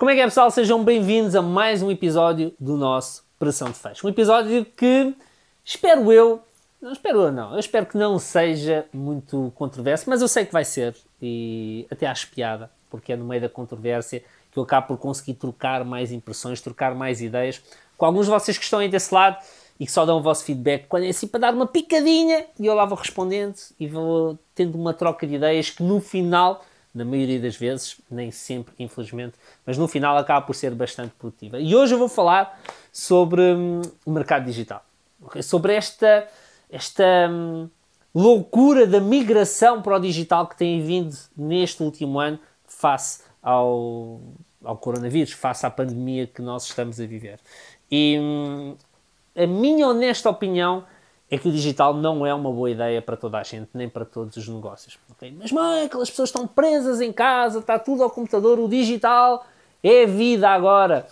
Como é que é, pessoal? Sejam bem-vindos a mais um episódio do nosso Pressão de Fecho. Um episódio que espero eu, não espero eu não, eu espero que não seja muito controverso, mas eu sei que vai ser e até acho piada, porque é no meio da controvérsia que eu acabo por conseguir trocar mais impressões, trocar mais ideias com alguns de vocês que estão aí desse lado e que só dão o vosso feedback quando é assim para dar uma picadinha e eu lá vou respondendo e vou tendo uma troca de ideias que no final, na maioria das vezes, nem sempre, infelizmente, mas no final acaba por ser bastante produtiva. E hoje eu vou falar sobre hum, o mercado digital, okay? sobre esta, esta hum, loucura da migração para o digital que tem vindo neste último ano face ao, ao coronavírus, face à pandemia que nós estamos a viver. E hum, a minha honesta opinião é que o digital não é uma boa ideia para toda a gente, nem para todos os negócios. Okay? Mas, mãe, aquelas pessoas estão presas em casa, está tudo ao computador, o digital é vida agora.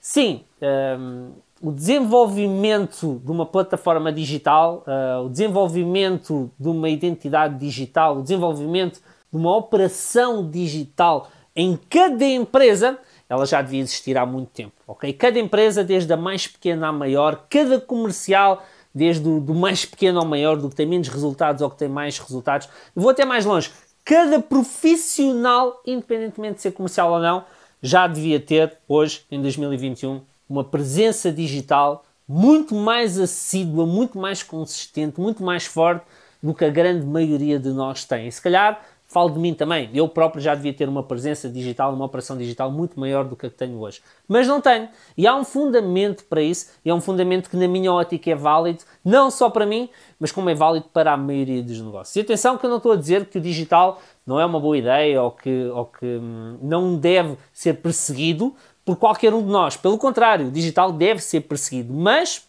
Sim, um, o desenvolvimento de uma plataforma digital, uh, o desenvolvimento de uma identidade digital, o desenvolvimento de uma operação digital em cada empresa ela já devia existir há muito tempo, ok? Cada empresa, desde a mais pequena à maior, cada comercial, desde o do mais pequeno ao maior, do que tem menos resultados ao que tem mais resultados. Vou até mais longe. Cada profissional, independentemente de ser comercial ou não, já devia ter, hoje, em 2021, uma presença digital muito mais assídua, muito mais consistente, muito mais forte do que a grande maioria de nós tem. E se calhar falo de mim também. Eu próprio já devia ter uma presença digital, uma operação digital muito maior do que a que tenho hoje. Mas não tenho. E há um fundamento para isso, e é um fundamento que, na minha ótica, é válido, não só para mim, mas como é válido para a maioria dos negócios. E atenção que eu não estou a dizer que o digital não é uma boa ideia ou que, ou que hum, não deve ser perseguido por qualquer um de nós. Pelo contrário, o digital deve ser perseguido. Mas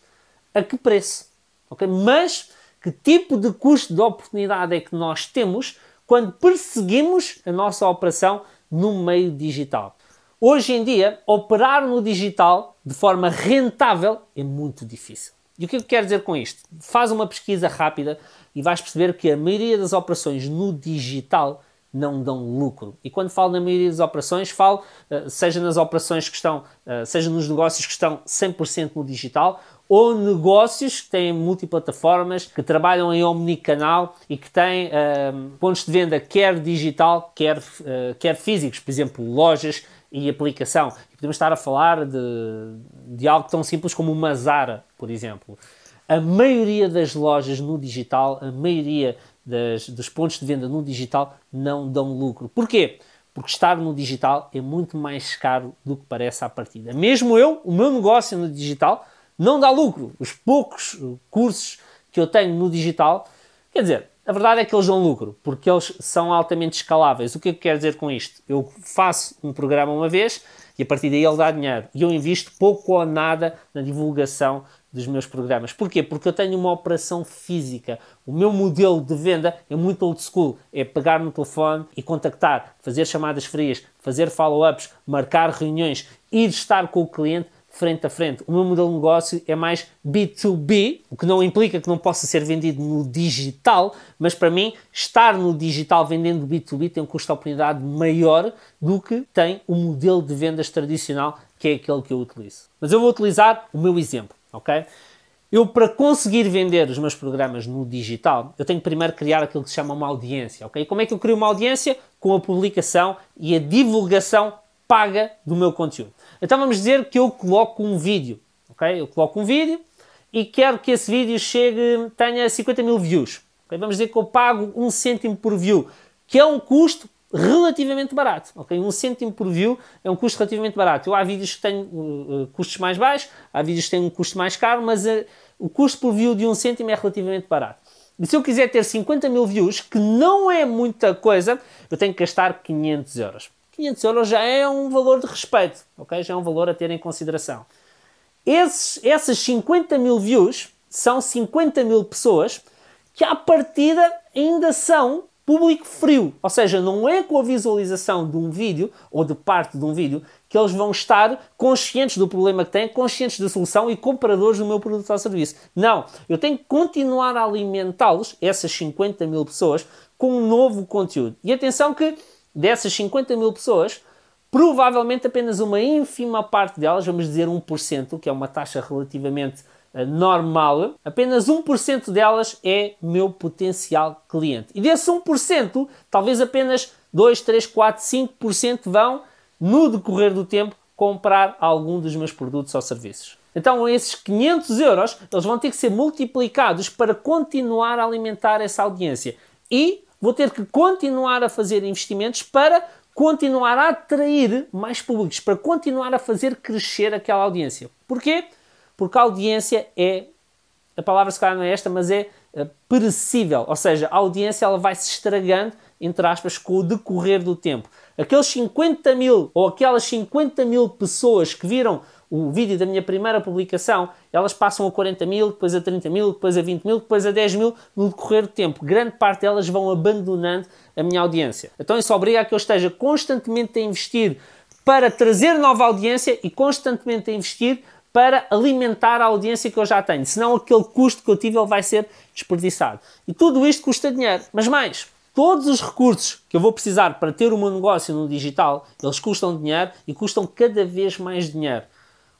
a que preço? Okay? Mas que tipo de custo de oportunidade é que nós temos quando perseguimos a nossa operação no meio digital. Hoje em dia, operar no digital de forma rentável é muito difícil. E o que eu quero dizer com isto? Faz uma pesquisa rápida e vais perceber que a maioria das operações no digital não dão lucro. E quando falo na maioria das operações, falo eh, seja nas operações que estão, eh, seja nos negócios que estão 100% no digital ou negócios que têm multiplataformas, que trabalham em omnicanal e que têm uh, pontos de venda quer digital, quer, uh, quer físicos, por exemplo, lojas e aplicação. E podemos estar a falar de, de algo tão simples como uma Zara, por exemplo. A maioria das lojas no digital, a maioria das, dos pontos de venda no digital não dão lucro. Porquê? Porque estar no digital é muito mais caro do que parece à partida. Mesmo eu, o meu negócio no digital, não dá lucro. Os poucos cursos que eu tenho no digital, quer dizer, a verdade é que eles dão lucro, porque eles são altamente escaláveis. O que é que quero dizer com isto? Eu faço um programa uma vez e a partir daí ele dá dinheiro. E eu invisto pouco ou nada na divulgação dos meus programas. Porquê? Porque eu tenho uma operação física. O meu modelo de venda é muito old school. É pegar no telefone e contactar, fazer chamadas frias, fazer follow-ups, marcar reuniões, ir estar com o cliente frente a frente. O meu modelo de negócio é mais B2B, o que não implica que não possa ser vendido no digital, mas para mim, estar no digital vendendo B2B tem um custo de oportunidade maior do que tem o modelo de vendas tradicional, que é aquele que eu utilizo. Mas eu vou utilizar o meu exemplo, ok? Eu, para conseguir vender os meus programas no digital, eu tenho que primeiro criar aquilo que se chama uma audiência, ok? Como é que eu crio uma audiência? Com a publicação e a divulgação paga do meu conteúdo. Então vamos dizer que eu coloco um vídeo, ok? Eu coloco um vídeo e quero que esse vídeo chegue, tenha 50 mil views. Okay? Vamos dizer que eu pago um cêntimo por view, que é um custo relativamente barato. ok? Um cêntimo por view é um custo relativamente barato. Eu, há vídeos que têm uh, uh, custos mais baixos, há vídeos que têm um custo mais caro, mas uh, o custo por view de um cêntimo é relativamente barato. E se eu quiser ter 50 mil views, que não é muita coisa, eu tenho que gastar 500 euros. 500 euros já é um valor de respeito, ok? Já é um valor a ter em consideração. Esses, essas 50 mil views são 50 mil pessoas que, à partida, ainda são público frio. Ou seja, não é com a visualização de um vídeo ou de parte de um vídeo que eles vão estar conscientes do problema que têm, conscientes da solução e compradores do meu produto ou serviço. Não, eu tenho que continuar a alimentá-los, essas 50 mil pessoas, com um novo conteúdo. E atenção que dessas 50 mil pessoas, provavelmente apenas uma ínfima parte delas, vamos dizer 1%, que é uma taxa relativamente uh, normal, apenas 1% delas é meu potencial cliente. E desse 1%, talvez apenas 2, 3, 4, 5% vão, no decorrer do tempo, comprar algum dos meus produtos ou serviços. Então, esses 500 euros, eles vão ter que ser multiplicados para continuar a alimentar essa audiência. E vou ter que continuar a fazer investimentos para continuar a atrair mais públicos, para continuar a fazer crescer aquela audiência. Porquê? Porque a audiência é, a palavra se calhar não é esta, mas é uh, perecível, ou seja, a audiência ela vai se estragando, entre aspas, com o decorrer do tempo. Aqueles 50 mil ou aquelas 50 mil pessoas que viram o vídeo da minha primeira publicação, elas passam a 40 mil, depois a 30 mil, depois a 20 mil, depois a 10 mil no decorrer do tempo. Grande parte delas vão abandonando a minha audiência. Então isso obriga a que eu esteja constantemente a investir para trazer nova audiência e constantemente a investir para alimentar a audiência que eu já tenho. Senão aquele custo que eu tive ele vai ser desperdiçado. E tudo isto custa dinheiro. Mas mais, todos os recursos que eu vou precisar para ter o meu negócio no digital, eles custam dinheiro e custam cada vez mais dinheiro.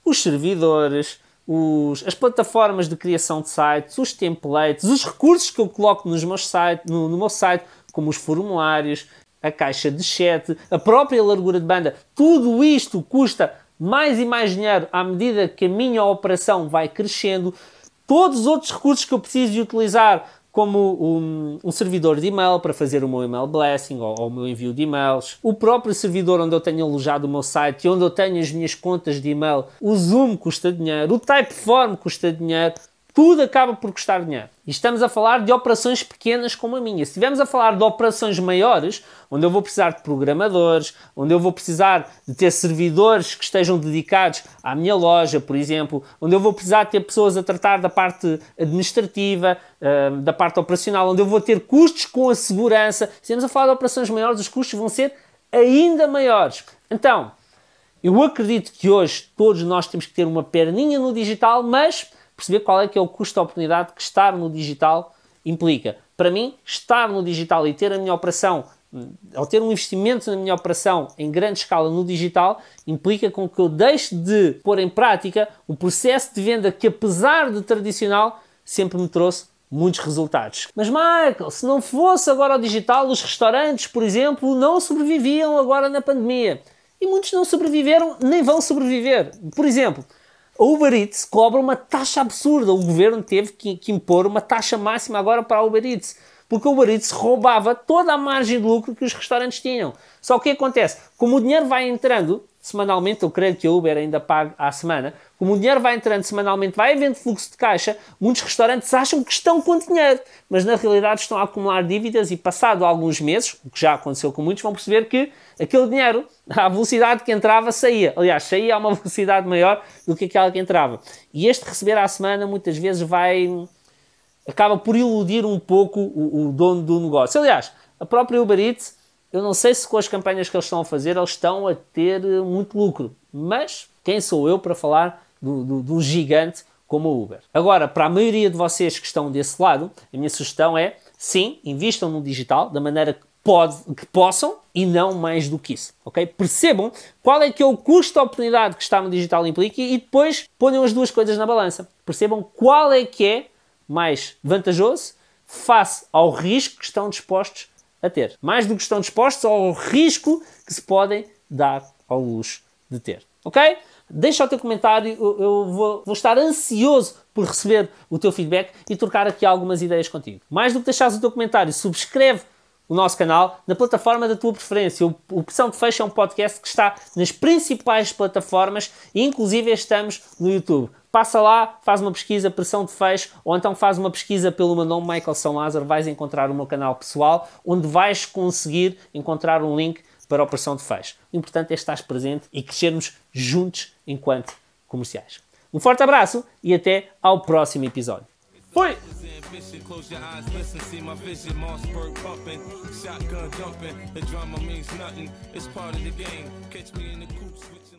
Os servidores, os, as plataformas de criação de sites, os templates, os recursos que eu coloco nos meus site, no, no meu site, como os formulários, a caixa de chat, a própria largura de banda, tudo isto custa mais e mais dinheiro à medida que a minha operação vai crescendo. Todos os outros recursos que eu preciso de utilizar como um, um, servidor de e-mail para fazer o meu email blessing ou, ou, o meu envio de e-mails, o próprio servidor onde eu tenho alojado o meu site e onde eu tenho as minhas contas de e-mail, o Zoom custa dinheiro, o Typeform custa dinheiro, tudo acaba por custar dinheiro. E estamos a falar de operações pequenas como a minha. Se estivermos a falar de operações maiores, onde eu vou precisar de programadores, onde eu vou precisar de ter servidores que estejam dedicados à minha loja, por exemplo, onde eu vou precisar de ter pessoas a tratar da parte administrativa, eh, da parte operacional, onde eu vou ter custos com a segurança. Se estivermos a falar de operações maiores, os custos vão ser ainda maiores. Então, eu acredito que hoje todos nós temos que ter uma perninha no digital, mas perceber qual é que é o custo de oportunidade que estar no digital implica. Para mim, estar no digital e ter a minha operação, ao ter um investimento na minha operação em grande escala no digital, implica com que eu deixe de pôr em prática o processo de venda que, apesar de tradicional, sempre me trouxe muitos resultados. Mas Michael, se não fosse agora o digital, os restaurantes, por exemplo, não sobreviviam agora na pandemia. E muitos não sobreviveram, nem vão sobreviver. Por exemplo, a Uber Eats cobra uma taxa absurda. O governo teve que, que, impor uma taxa máxima agora para a Uber Eats. Porque a Uber Eats roubava toda a margem de lucro que os restaurantes tinham. Só que o que acontece? Como o dinheiro vai entrando semanalmente, eu creio que a Uber ainda paga à semana, como o dinheiro vai entrando semanalmente, vai havendo fluxo de caixa, muitos restaurantes acham que estão com dinheiro, mas na realidade estão a acumular dívidas e passado alguns meses, o que já aconteceu com muitos, vão perceber que aquele dinheiro, à velocidade que entrava, saía. Aliás, saía a uma velocidade maior do que aquela que entrava. E este receber à semana muitas vezes vai... acaba por iludir um pouco o, o dono do negócio. Aliás, a própria Uber Eats eu não sei se com as campanhas que eles estão a fazer eles estão a ter muito lucro, mas quem sou eu para falar do, do, gigante como o Uber. Agora, para a maioria de vocês que estão desse lado, a minha sugestão é, sim, invistam no digital da maneira que, pode, que possam e não mais do que isso, ok? Percebam qual é que é o custo da oportunidade que está no digital implica e depois ponham as duas coisas na balança. Percebam qual é que é mais vantajoso face ao risco que estão dispostos a ter. Mais do que estão dispostos ao risco que se podem dar ao luxo de ter. Ok? Deixa o teu comentário, eu vou, vou, estar ansioso por receber o teu feedback e trocar aqui algumas ideias contigo. Mais do que deixares o teu comentário, subscreve o nosso canal na plataforma da tua preferência. O Opção de Fecho é um podcast que está nas principais plataformas inclusive estamos no YouTube. Passa lá, faz uma pesquisa Pressão de Fecho ou então faz uma pesquisa pelo meu nome Michael São Lázaro, vais encontrar o meu canal pessoal onde vais conseguir encontrar um link para a operação de fecho. O importante é estar presente e crescermos juntos enquanto comerciais. Um forte abraço e até ao próximo episódio. Fui! Close your eyes, listen, see my vision, Mossberg pumping, shotgun dumping. The drama means nothing, it's part of the game. Catch me in the coop switching.